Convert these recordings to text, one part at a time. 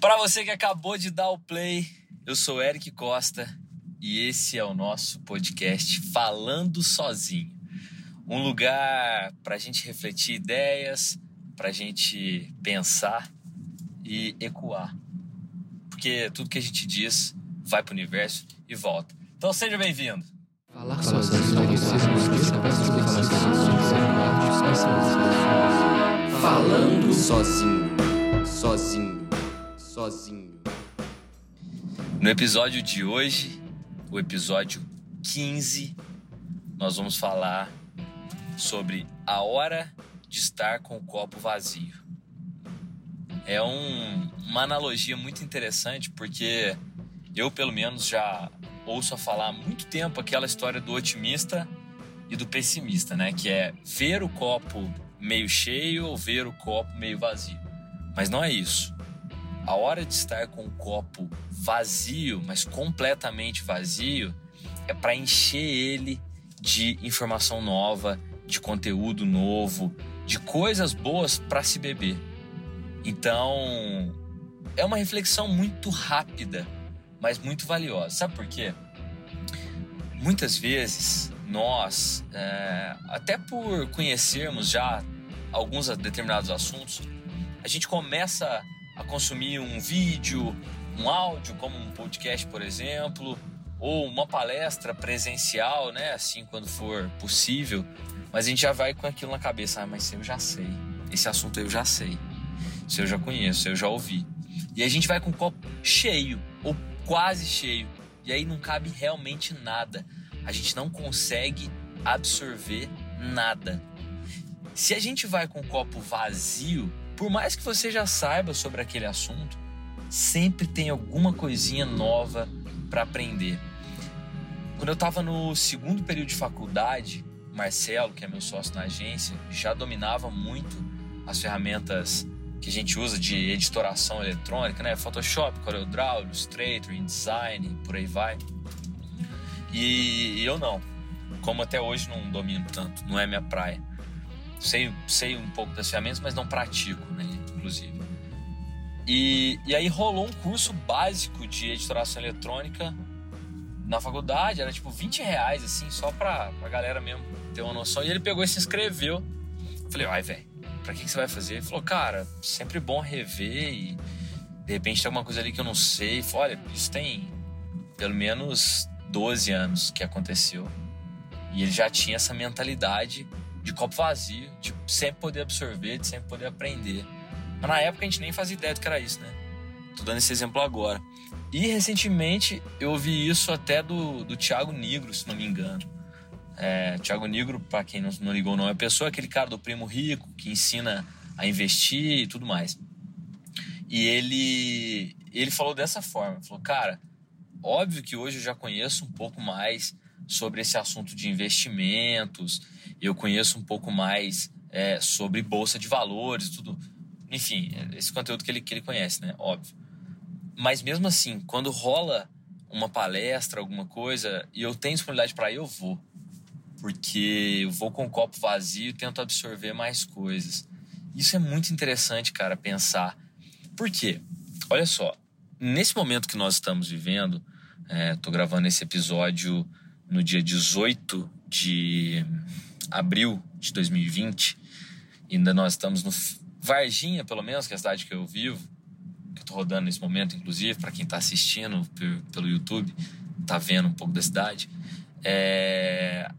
Para você que acabou de dar o play, eu sou Eric Costa e esse é o nosso podcast Falando Sozinho. Um lugar para a gente refletir ideias, para a gente pensar e ecoar. Porque tudo que a gente diz vai para o universo e volta. Então seja bem-vindo. Falar sozinho. Falando sozinho, sozinho, sozinho. No episódio de hoje, o episódio 15, nós vamos falar sobre a hora de estar com o copo vazio. É um, uma analogia muito interessante porque eu, pelo menos, já ouço a falar há muito tempo aquela história do otimista e do pessimista, né? Que é ver o copo meio cheio ou ver o copo meio vazio. Mas não é isso. A hora de estar com o copo vazio, mas completamente vazio, é para encher ele de informação nova, de conteúdo novo, de coisas boas para se beber. Então, é uma reflexão muito rápida, mas muito valiosa. Sabe por quê? Muitas vezes nós, é, até por conhecermos já alguns determinados assuntos, a gente começa a consumir um vídeo, um áudio, como um podcast, por exemplo, ou uma palestra presencial, né? Assim, quando for possível. Mas a gente já vai com aquilo na cabeça. Ah, mas eu já sei. Esse assunto eu já sei. Isso eu já conheço, eu já ouvi. E a gente vai com o copo cheio, ou quase cheio. E aí não cabe realmente nada. A gente não consegue absorver nada. Se a gente vai com o copo vazio, por mais que você já saiba sobre aquele assunto, sempre tem alguma coisinha nova para aprender. Quando eu estava no segundo período de faculdade, Marcelo, que é meu sócio na agência, já dominava muito as ferramentas que a gente usa de editoração eletrônica, né? Photoshop, CorelDRAW, Illustrator, InDesign, por aí vai. E eu não. Como até hoje não domino tanto, não é minha praia. Sei, sei um pouco das ferramentas, mas não pratico, né? Inclusive. E, e aí rolou um curso básico de editoração eletrônica na faculdade, era tipo 20 reais, assim, só pra, pra galera mesmo ter uma noção. E ele pegou e se inscreveu. falei, ai, velho, pra que, que você vai fazer? Ele falou, cara, sempre bom rever e de repente tem alguma coisa ali que eu não sei. falei, olha, isso tem pelo menos 12 anos que aconteceu. E ele já tinha essa mentalidade de copo vazio, de sempre poder absorver, de sempre poder aprender. Mas na época a gente nem fazia ideia do que era isso, né? Tô dando esse exemplo agora. E recentemente eu ouvi isso até do, do Thiago Negro, se não me engano. É, Thiago Negro, para quem não, não ligou, não é pessoa, aquele cara do primo rico que ensina a investir e tudo mais. E ele, ele falou dessa forma: falou, cara, óbvio que hoje eu já conheço um pouco mais sobre esse assunto de investimentos, eu conheço um pouco mais é, sobre bolsa de valores, tudo. Enfim, esse conteúdo que ele, que ele conhece, né? Óbvio. Mas mesmo assim, quando rola uma palestra, alguma coisa, e eu tenho disponibilidade para ir, eu vou. Porque eu vou com o copo vazio e tento absorver mais coisas. Isso é muito interessante, cara, pensar. Por quê? Olha só, nesse momento que nós estamos vivendo, estou é, gravando esse episódio no dia 18 de abril de 2020. Ainda nós estamos no Varginha, pelo menos, que é a cidade que eu vivo, que eu tô rodando nesse momento, inclusive, para quem está assistindo pelo YouTube, tá vendo um pouco da cidade. É...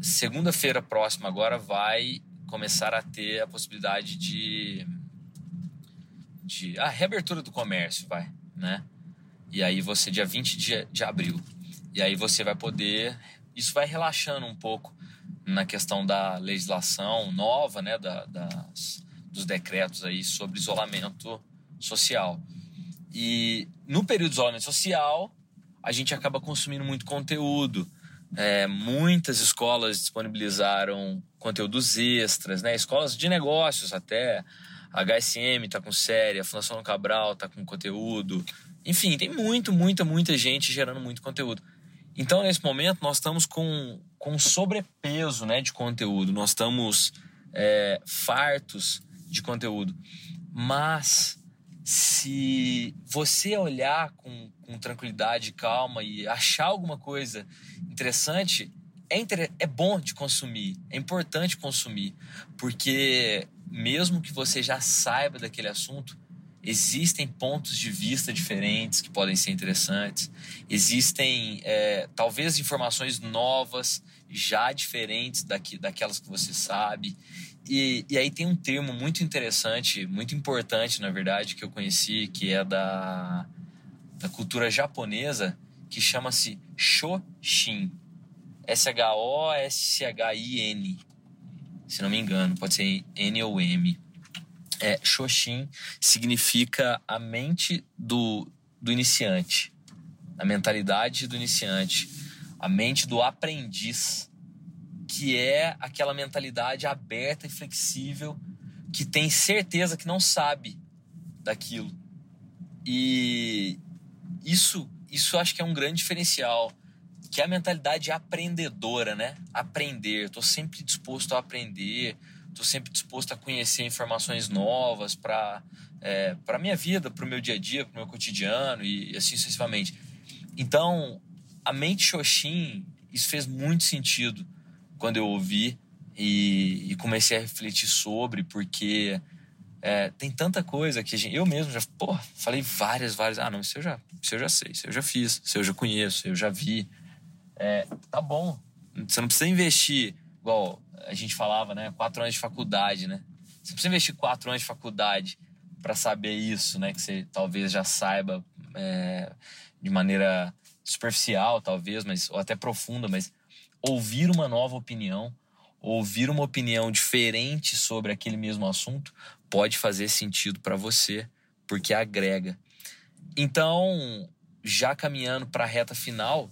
Segunda-feira próxima agora vai começar a ter a possibilidade de de a reabertura do comércio, vai, né? E aí você dia 20 de, de abril. E aí você vai poder isso vai relaxando um pouco na questão da legislação nova, né, da, das, dos decretos aí sobre isolamento social. E no período de isolamento social, a gente acaba consumindo muito conteúdo. É, muitas escolas disponibilizaram conteúdos extras, né? Escolas de negócios até. A HSM tá com série, a Fundação Cabral tá com conteúdo. Enfim, tem muito, muita, muita gente gerando muito conteúdo. Então, nesse momento, nós estamos com, com sobrepeso né, de conteúdo, nós estamos é, fartos de conteúdo. Mas, se você olhar com, com tranquilidade, calma e achar alguma coisa interessante, é, inter... é bom de consumir, é importante consumir, porque mesmo que você já saiba daquele assunto, existem pontos de vista diferentes que podem ser interessantes, existem é, talvez informações novas, já diferentes daqui, daquelas que você sabe. E, e aí tem um termo muito interessante, muito importante, na verdade, que eu conheci, que é da, da cultura japonesa, que chama-se Shoshin. S-H-O-S-H-I-N. Se não me engano, pode ser N ou M. É, Shoshin significa a mente do, do iniciante, a mentalidade do iniciante, a mente do aprendiz que é aquela mentalidade aberta e flexível que tem certeza que não sabe daquilo. E isso, isso acho que é um grande diferencial, que é a mentalidade aprendedora, né? Aprender, estou sempre disposto a aprender, estou sempre disposto a conhecer informações novas para é, para minha vida, para o meu dia a dia, para o meu cotidiano e assim sucessivamente. Então, a mente Xoxin, isso fez muito sentido quando eu ouvi e, e comecei a refletir sobre, porque é, tem tanta coisa que gente, eu mesmo já, pô, falei várias, várias. Ah, não, isso eu já, isso eu já sei, isso eu já fiz, isso eu já conheço, eu já vi. É, tá bom. Você não precisa investir, igual a gente falava, né? Quatro anos de faculdade, né? Você precisa investir quatro anos de faculdade para saber isso, né? Que você talvez já saiba é, de maneira superficial, talvez, mas ou até profunda, mas ouvir uma nova opinião, ouvir uma opinião diferente sobre aquele mesmo assunto pode fazer sentido para você, porque agrega. Então, já caminhando para a reta final,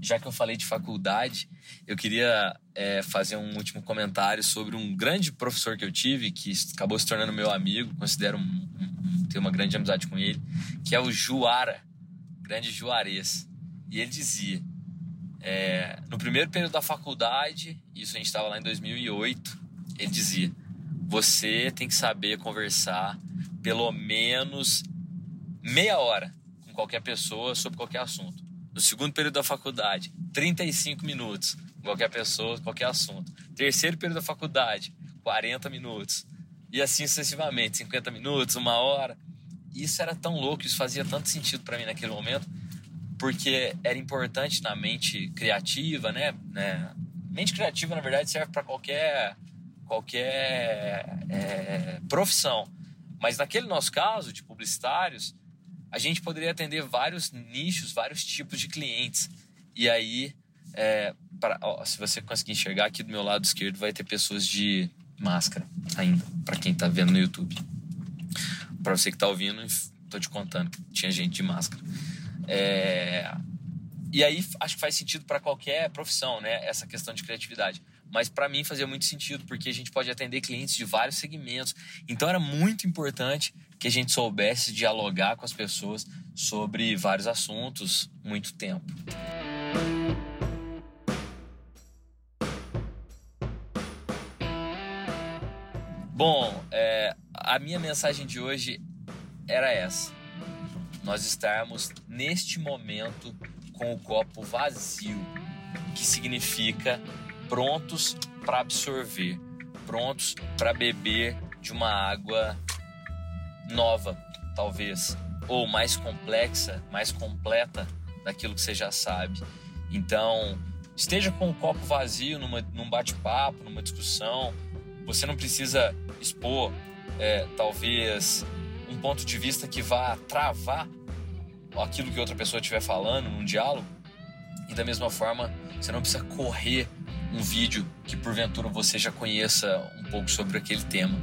já que eu falei de faculdade, eu queria é, fazer um último comentário sobre um grande professor que eu tive, que acabou se tornando meu amigo, considero um, um, ter uma grande amizade com ele, que é o Juara, grande Juarez. E ele dizia: é, no primeiro período da faculdade, isso a gente estava lá em 2008, ele dizia: você tem que saber conversar pelo menos meia hora com qualquer pessoa sobre qualquer assunto. No segundo período da faculdade, 35 minutos qualquer pessoa, qualquer assunto. Terceiro período da faculdade, 40 minutos. E assim sucessivamente, 50 minutos, uma hora. Isso era tão louco, isso fazia tanto sentido para mim naquele momento porque era importante na mente criativa, né? né? Mente criativa, na verdade, serve para qualquer, qualquer é, profissão. Mas naquele nosso caso, de publicitários, a gente poderia atender vários nichos, vários tipos de clientes. E aí, é, pra, ó, se você conseguir enxergar aqui do meu lado esquerdo, vai ter pessoas de máscara ainda, para quem está vendo no YouTube. Para você que está ouvindo, estou te contando que tinha gente de máscara. É... E aí acho que faz sentido para qualquer profissão, né? Essa questão de criatividade. Mas para mim fazia muito sentido, porque a gente pode atender clientes de vários segmentos. Então era muito importante que a gente soubesse dialogar com as pessoas sobre vários assuntos muito tempo. Bom, é, a minha mensagem de hoje era essa nós estarmos neste momento com o copo vazio, que significa prontos para absorver, prontos para beber de uma água nova, talvez, ou mais complexa, mais completa daquilo que você já sabe. Então, esteja com o copo vazio numa, num bate-papo, numa discussão. Você não precisa expor, é, talvez, um ponto de vista que vá travar aquilo que outra pessoa estiver falando num diálogo. E da mesma forma, você não precisa correr um vídeo que porventura você já conheça um pouco sobre aquele tema.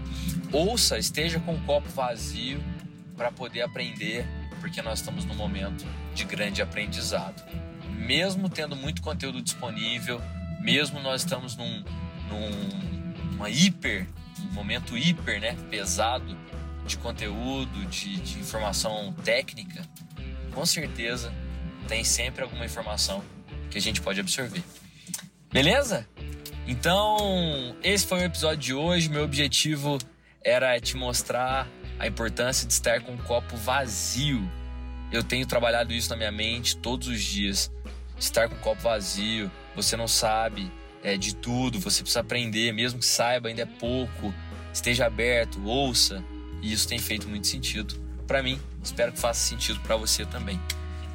Ouça, esteja com o copo vazio para poder aprender, porque nós estamos num momento de grande aprendizado. Mesmo tendo muito conteúdo disponível, mesmo nós estamos num, num uma hiper, um momento hiper, né, pesado de conteúdo, de, de informação técnica, com certeza tem sempre alguma informação que a gente pode absorver. Beleza? Então, esse foi o episódio de hoje. Meu objetivo era te mostrar a importância de estar com o copo vazio. Eu tenho trabalhado isso na minha mente todos os dias. Estar com o copo vazio, você não sabe é, de tudo, você precisa aprender, mesmo que saiba, ainda é pouco. Esteja aberto, ouça, e isso tem feito muito sentido para mim. Espero que faça sentido para você também.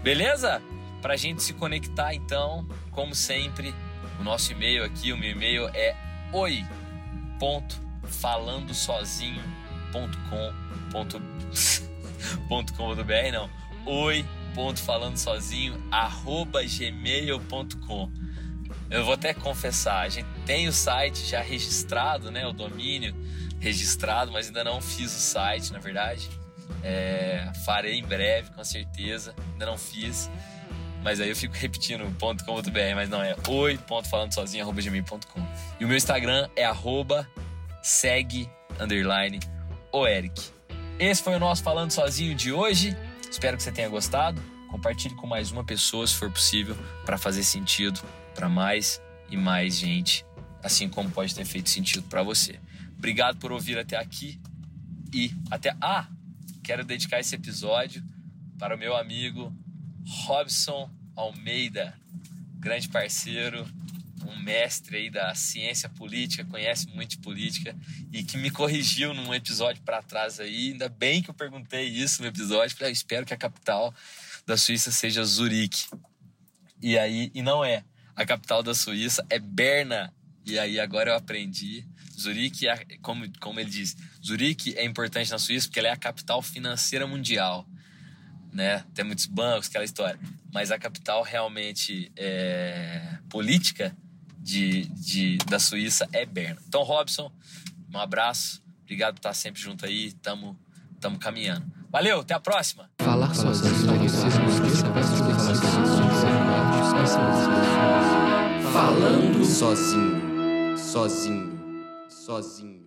Beleza? Para a gente se conectar, então, como sempre, o nosso e-mail aqui, o meu e-mail é oi.falandosozinho.com.br não, oi.falandosozinho arroba gmail.com Eu vou até confessar, a gente tem o site já registrado, né, o domínio registrado, mas ainda não fiz o site, na verdade. É, farei em breve, com certeza. Ainda não fiz. Mas aí eu fico repetindo .com.br, mas não é oi.falandosozinho.gmail.com E o meu Instagram é arroba segue underline o Eric. Esse foi o nosso Falando Sozinho de hoje. Espero que você tenha gostado. Compartilhe com mais uma pessoa, se for possível, para fazer sentido para mais e mais gente, assim como pode ter feito sentido para você. Obrigado por ouvir até aqui e até. Ah! Quero dedicar esse episódio para o meu amigo Robson Almeida, grande parceiro, um mestre aí da ciência política, conhece muito de política e que me corrigiu num episódio para trás aí. Ainda bem que eu perguntei isso no episódio. Falei, ah, espero que a capital da Suíça seja Zurique. E aí, e não é. A capital da Suíça é Berna. E aí agora eu aprendi Zurique, é, como, como ele diz, Zurique é importante na Suíça porque ela é a capital financeira mundial. Né? Tem muitos bancos, aquela história. Mas a capital realmente é, política de, de, da Suíça é Berna. Então, Robson, um abraço. Obrigado por estar sempre junto aí. Tamo, tamo caminhando. Valeu, até a próxima. Falar sozinho. Falando sozinho. Sozinho sozinho.